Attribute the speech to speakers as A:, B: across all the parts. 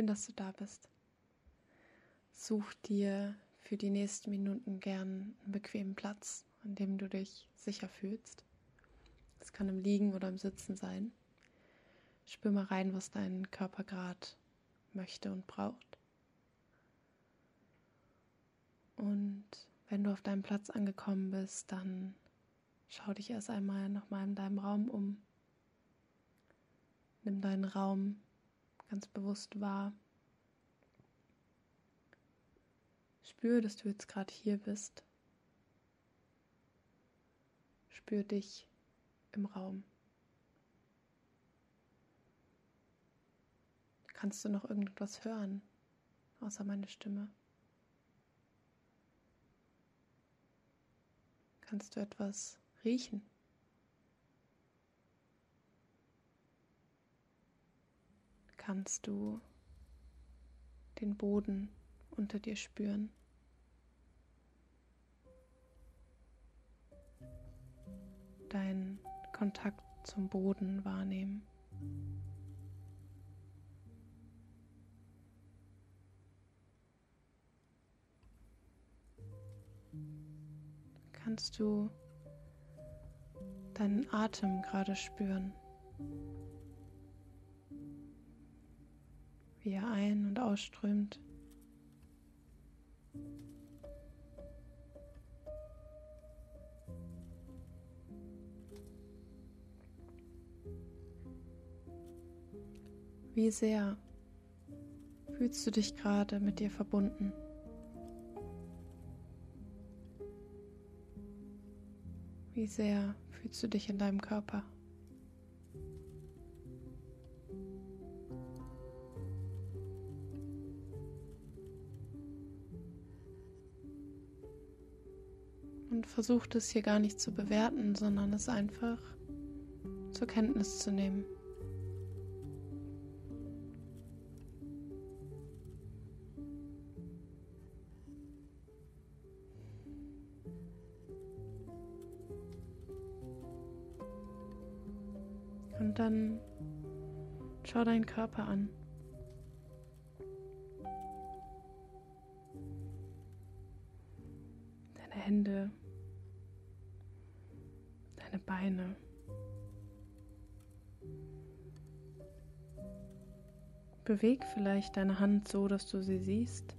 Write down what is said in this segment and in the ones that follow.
A: Schön, dass du da bist. Such dir für die nächsten Minuten gern einen bequemen Platz, an dem du dich sicher fühlst. Es kann im Liegen oder im Sitzen sein. Spür mal rein, was dein Körper gerade möchte und braucht. Und wenn du auf deinem Platz angekommen bist, dann schau dich erst einmal nochmal in deinem Raum um. Nimm deinen Raum ganz bewusst wahr. Spür, dass du jetzt gerade hier bist. Spür dich im Raum. Kannst du noch irgendetwas hören, außer meine Stimme? Kannst du etwas riechen? Kannst du den Boden unter dir spüren? Deinen Kontakt zum Boden wahrnehmen. kannst du deinen Atem gerade spüren, wie er ein- und ausströmt. Wie sehr fühlst du dich gerade mit dir verbunden? Wie sehr fühlst du dich in deinem Körper? Versucht es hier gar nicht zu bewerten, sondern es einfach zur Kenntnis zu nehmen. Und dann schau deinen Körper an. Deine Hände, Beine. Beweg vielleicht deine Hand so, dass du sie siehst.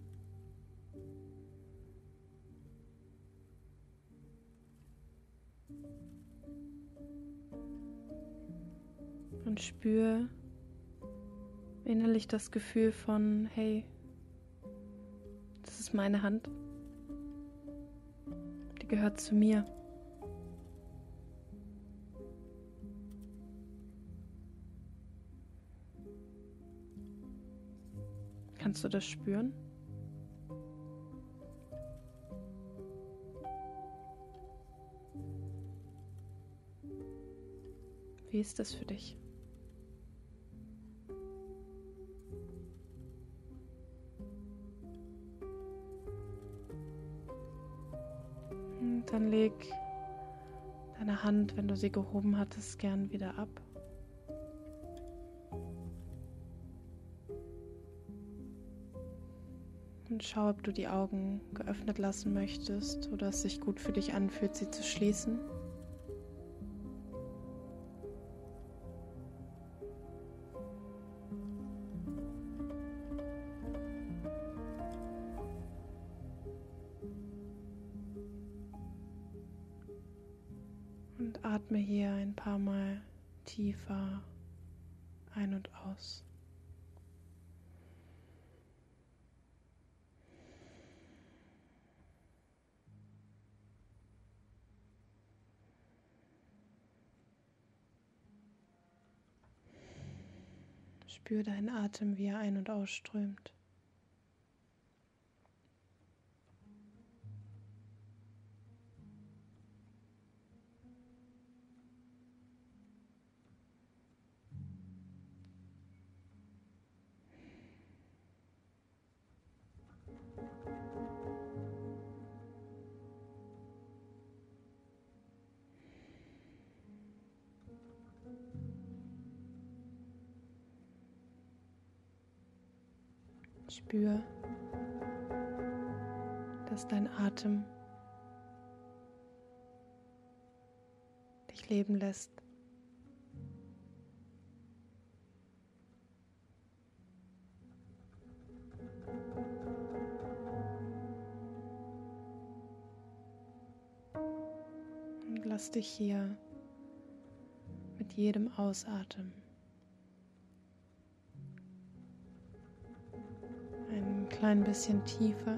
A: und spür innerlich das Gefühl von, hey, das ist meine Hand, die gehört zu mir. Kannst du das spüren? Wie ist das für dich? Dann leg deine Hand, wenn du sie gehoben hattest, gern wieder ab. Schau, ob du die Augen geöffnet lassen möchtest oder es sich gut für dich anfühlt, sie zu schließen. Spür deinen Atem, wie er ein- und ausströmt. Spür, dass dein Atem dich leben lässt. Und lass dich hier mit jedem Ausatmen klein bisschen tiefer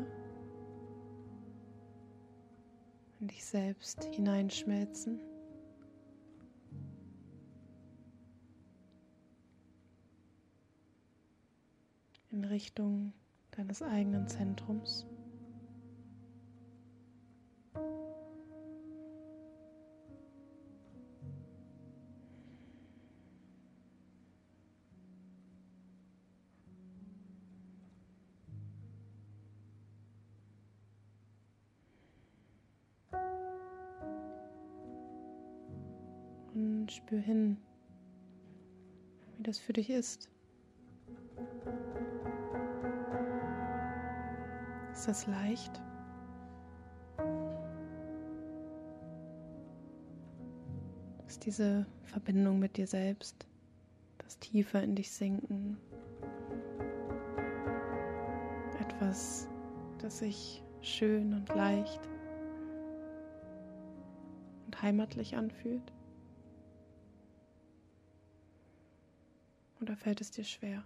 A: in dich selbst hineinschmelzen. In Richtung deines eigenen Zentrums. Spür hin, wie das für dich ist. Ist das leicht? Ist diese Verbindung mit dir selbst, das tiefer in dich sinken, etwas, das sich schön und leicht und heimatlich anfühlt? Oder fällt es dir schwer?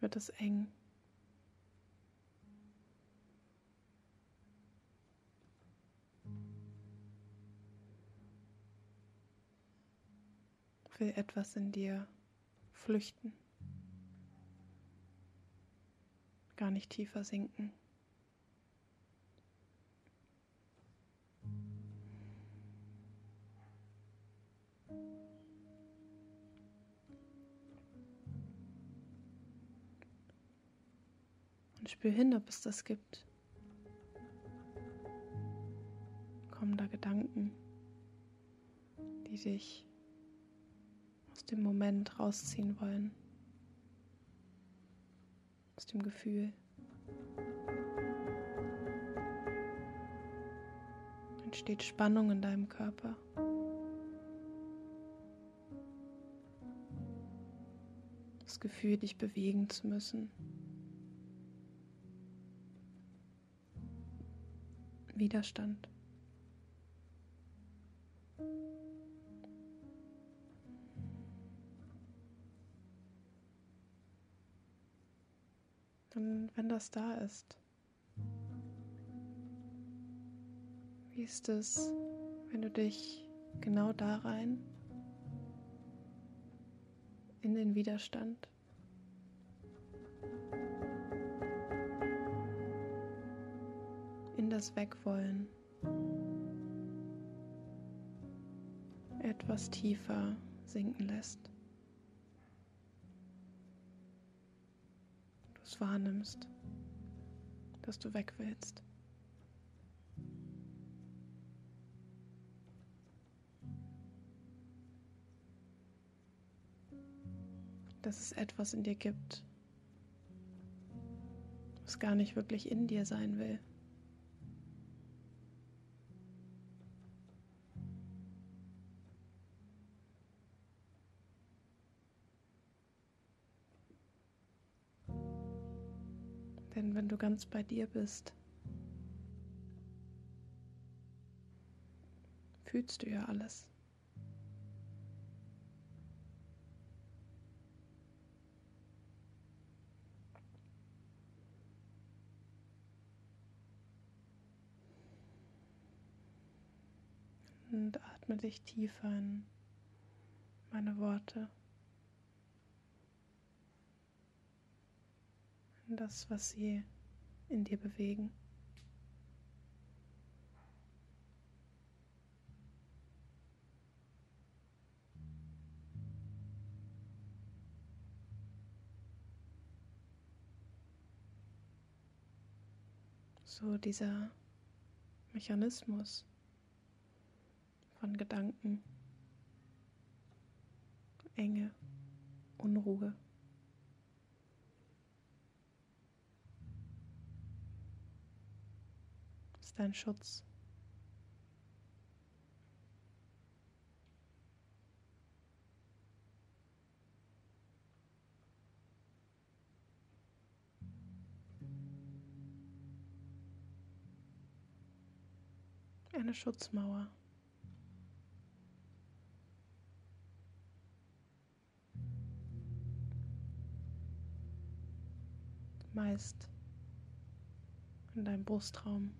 A: Wird es eng? Will etwas in dir flüchten? Gar nicht tiefer sinken? Und spür hin, ob es das gibt. Kommen da Gedanken, die dich aus dem Moment rausziehen wollen, aus dem Gefühl. Entsteht Spannung in deinem Körper. Das Gefühl, dich bewegen zu müssen. Widerstand. Und wenn das da ist, wie ist es, wenn du dich genau da rein in den Widerstand das Wegwollen etwas tiefer sinken lässt. Du es wahrnimmst, dass du weg willst. Dass es etwas in dir gibt, was gar nicht wirklich in dir sein will. Du ganz bei dir bist, fühlst du ja alles. Und atme dich tiefer in meine Worte. das, was sie in dir bewegen. So dieser Mechanismus, von Gedanken, Enge, Unruhe. Dein Schutz. eine Schutzmauer. Meist in deinem Brustraum.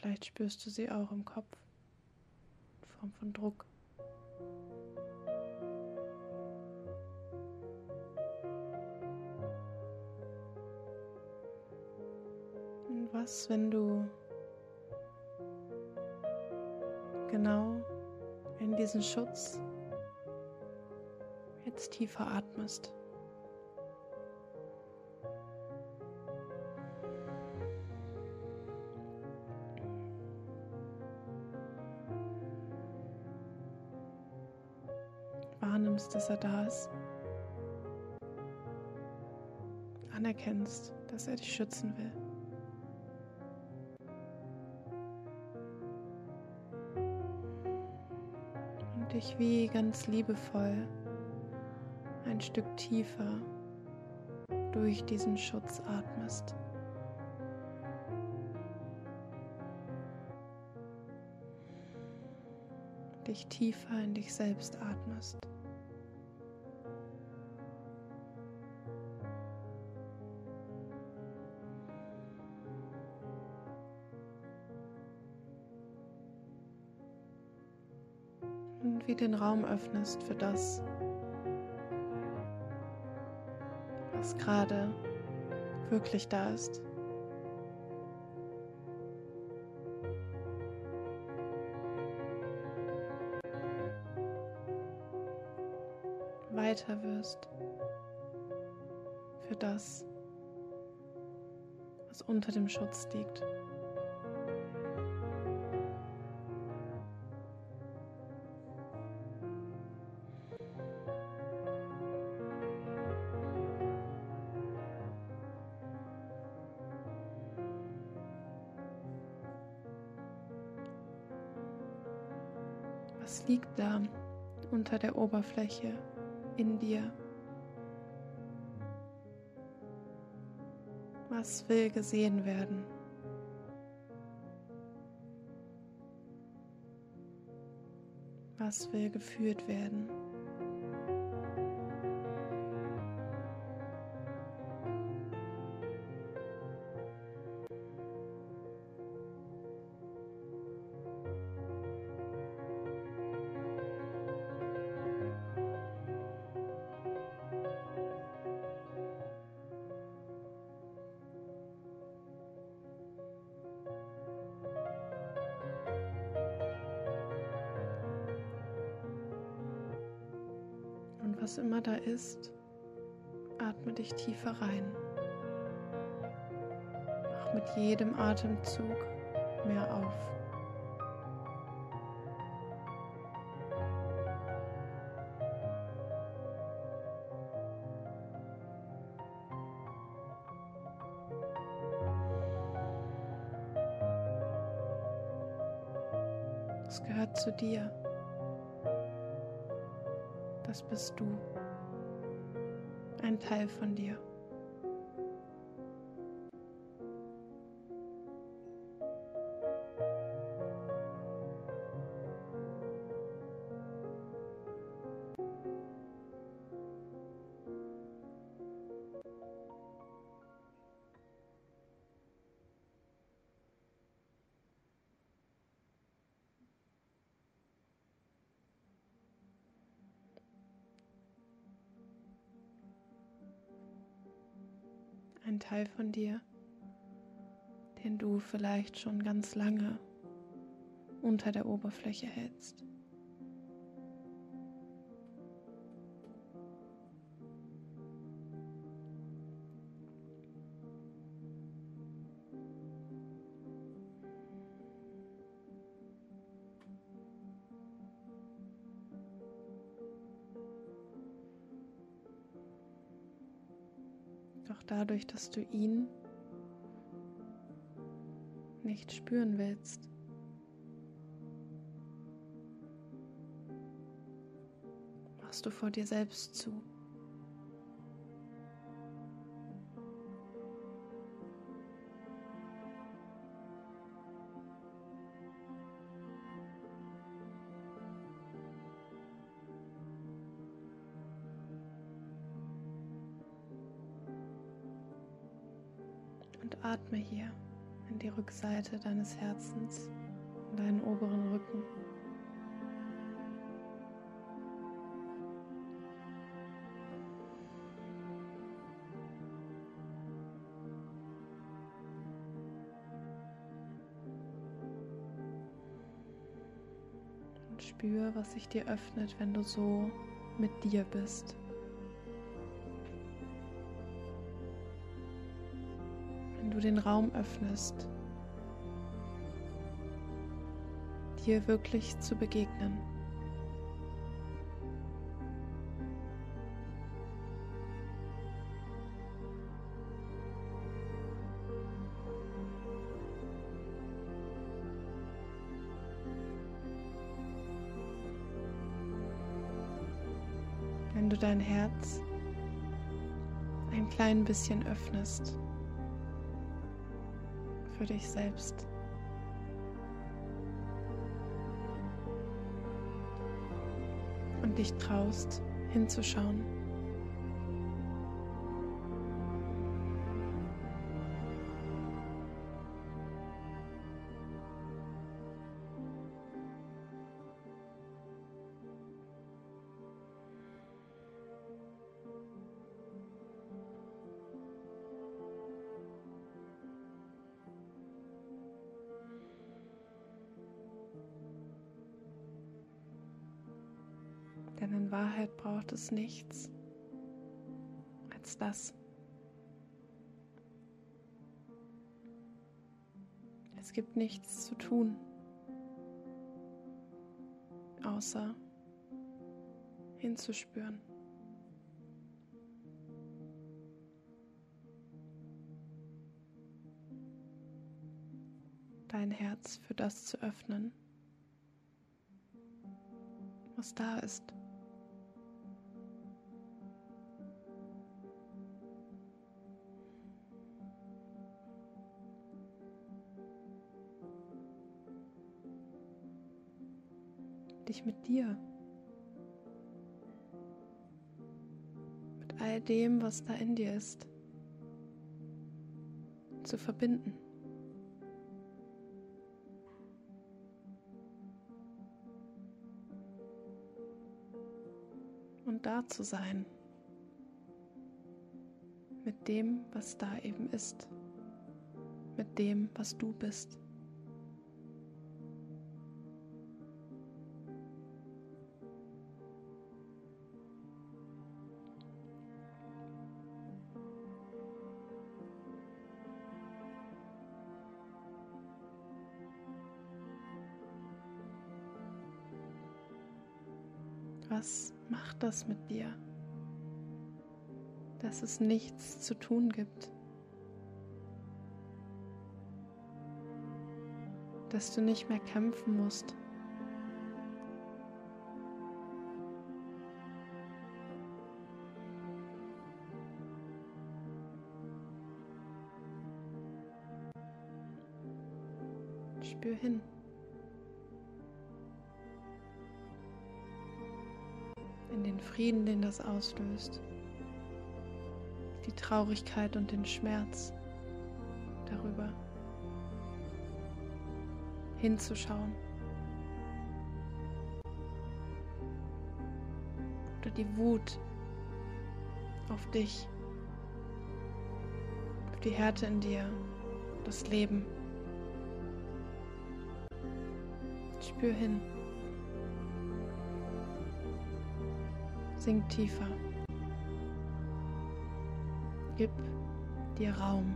A: Vielleicht spürst du sie auch im Kopf in Form von Druck. was, wenn du genau in diesen Schutz jetzt tiefer atmest. Er da ist. Anerkennst, dass er dich schützen will. dich wie ganz liebevoll ein Stück tiefer durch diesen Schutz atmest. Dich tiefer in dich selbst atmest. Wie den Raum öffnest für das, was gerade wirklich da ist. Weiter wirst für das, was unter dem Schutz liegt. Der Oberfläche in dir? Was will gesehen werden? Was will geführt werden? Immer da ist, atme dich tiefer rein. Mach mit jedem Atemzug mehr auf. Es gehört zu dir das bist du, ein Teil von dir. vielleicht schon ganz lange unter der Oberfläche hältst. Doch dadurch, dass du ihn nicht spüren willst, machst du vor dir selbst zu. Rückseite deines Herzens, in deinen oberen Rücken. Und spür, was sich dir öffnet, wenn du so mit dir bist. den Raum öffnest, dir wirklich zu begegnen. Wenn du dein Herz ein klein bisschen öffnest für dich selbst. Dich traust, hinzuschauen. Denn in Wahrheit braucht es nichts als das. Es gibt nichts zu tun, außer hinzuspüren. Dein Herz für das zu öffnen, was da ist. Dich mit dir, mit all dem, was da in dir ist, zu verbinden. Und da zu sein, mit dem, was da eben ist, mit dem, was du bist. Was macht das mit dir? Dass es nichts zu tun gibt. Dass du nicht mehr kämpfen musst. Spür hin. Frieden, den das auslöst, die Traurigkeit und den Schmerz darüber hinzuschauen. Oder die Wut auf dich, auf die Härte in dir, das Leben. Spür hin. Sink tiefer. Gib dir Raum.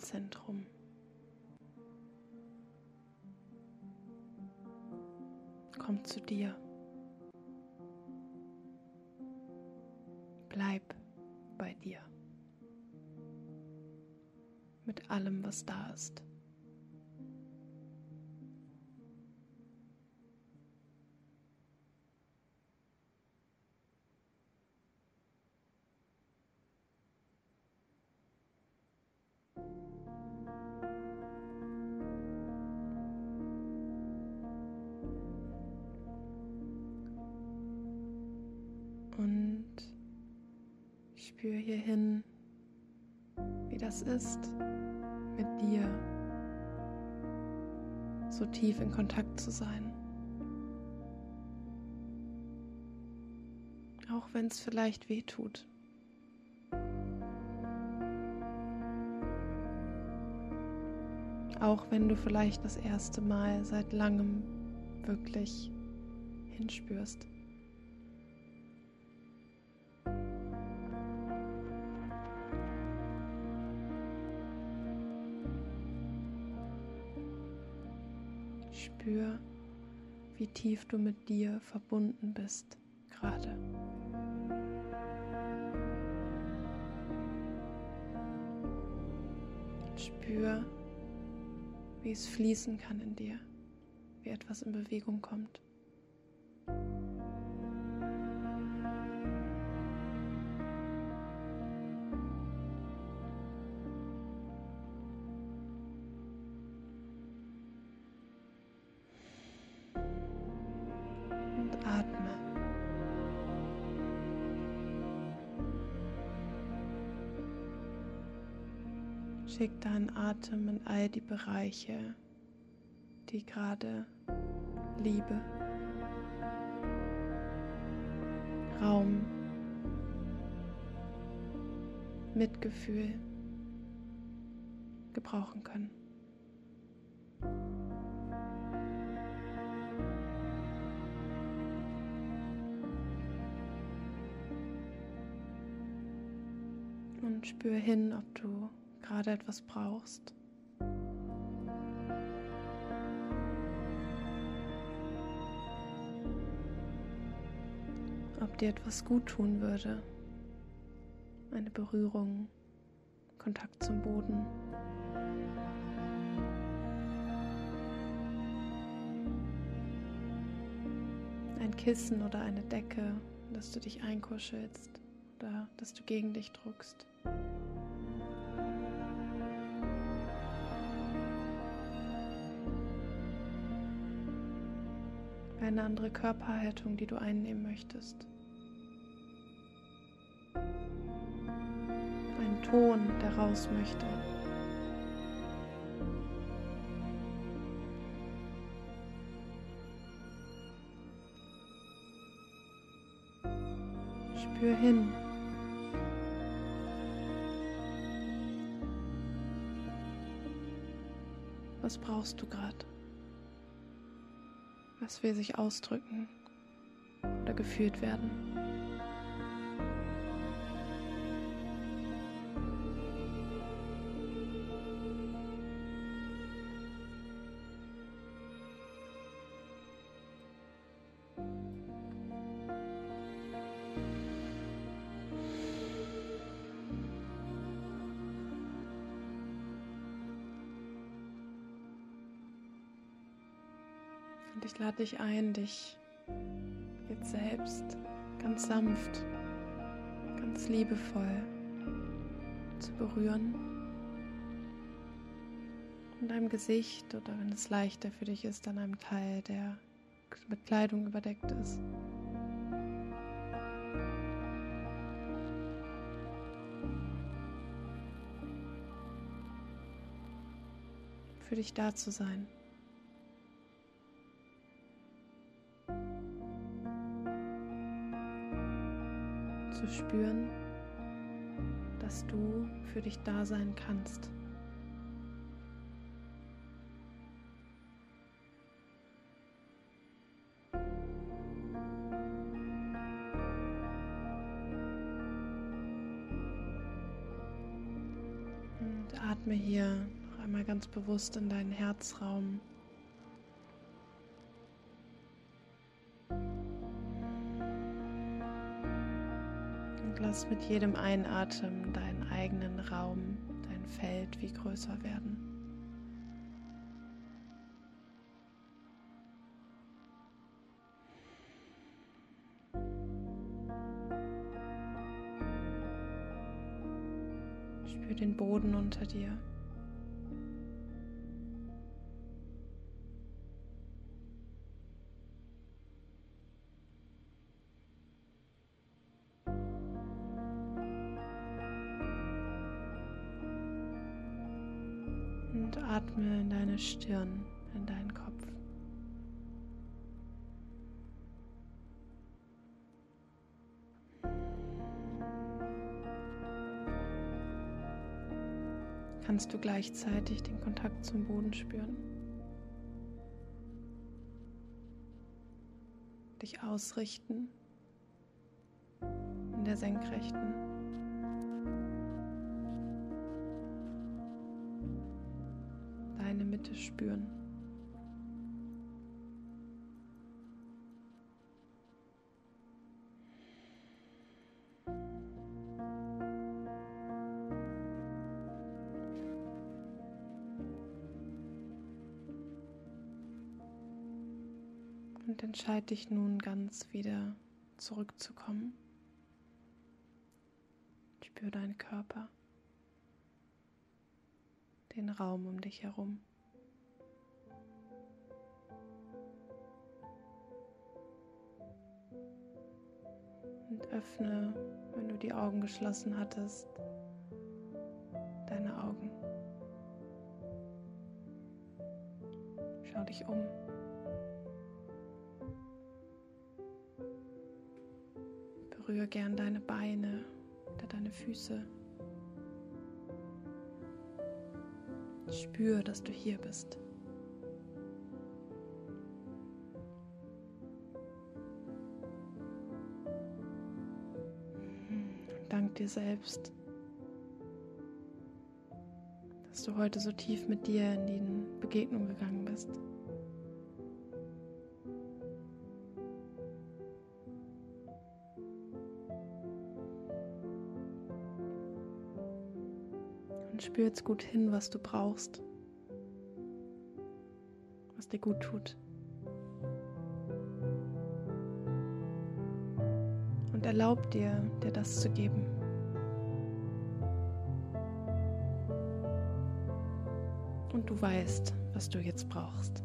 A: Zentrum. Komm zu dir. Bleib bei dir. Mit allem, was da ist. Ist, mit dir so tief in Kontakt zu sein. Auch wenn es vielleicht weh tut. Auch wenn du vielleicht das erste Mal seit langem wirklich hinspürst. Tief du mit dir verbunden bist gerade. Spür, wie es fließen kann in dir, wie etwas in Bewegung kommt. Schick deinen Atem in all die Bereiche, die gerade Liebe, Raum, Mitgefühl gebrauchen können. Und spür hin, ob du gerade etwas brauchst. Ob dir etwas gut tun würde. Eine Berührung, Kontakt zum Boden. Ein Kissen oder eine Decke, dass du dich einkuschelst oder dass du gegen dich druckst. Eine andere Körperhaltung, die du einnehmen möchtest. Ein Ton, der raus möchte. Spür hin. Was brauchst du gerade? Was will sich ausdrücken oder gefühlt werden? Und ich lade dich ein, dich jetzt selbst ganz sanft, ganz liebevoll zu berühren. In deinem Gesicht oder wenn es leichter für dich ist, an einem Teil, der mit Kleidung überdeckt ist. Für dich da zu sein. Zu spüren, dass du für dich da sein kannst. Und atme hier noch einmal ganz bewusst in deinen Herzraum. Lass mit jedem Einatmen deinen eigenen Raum, dein Feld wie größer werden. Spür den Boden unter dir. Stirn, in deinen Kopf. kannst du gleichzeitig den Kontakt zum Boden spüren. Dich ausrichten in der Senkrechten. Mitte spüren. Und entscheide dich nun ganz wieder zurückzukommen. Spür deinen Körper, den Raum um dich herum. Öffne, wenn du die Augen geschlossen hattest, deine Augen. Schau dich um. Berühre gern deine Beine oder deine Füße. Spür, dass du hier bist. Dank dir selbst, dass du heute so tief mit dir in die Begegnung gegangen bist. Und spür jetzt gut hin, was du brauchst, was dir gut tut. Erlaub dir, dir das zu geben. Und du weißt, was du jetzt brauchst.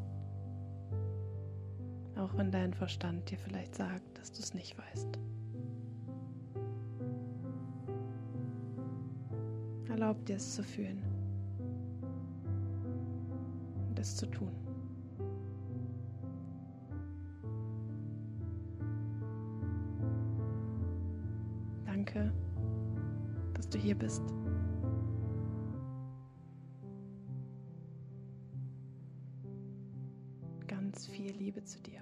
A: Auch wenn dein Verstand dir vielleicht sagt, dass du es nicht weißt. Erlaub dir es zu fühlen und es zu tun. Danke, dass du hier bist. Ganz viel Liebe zu dir.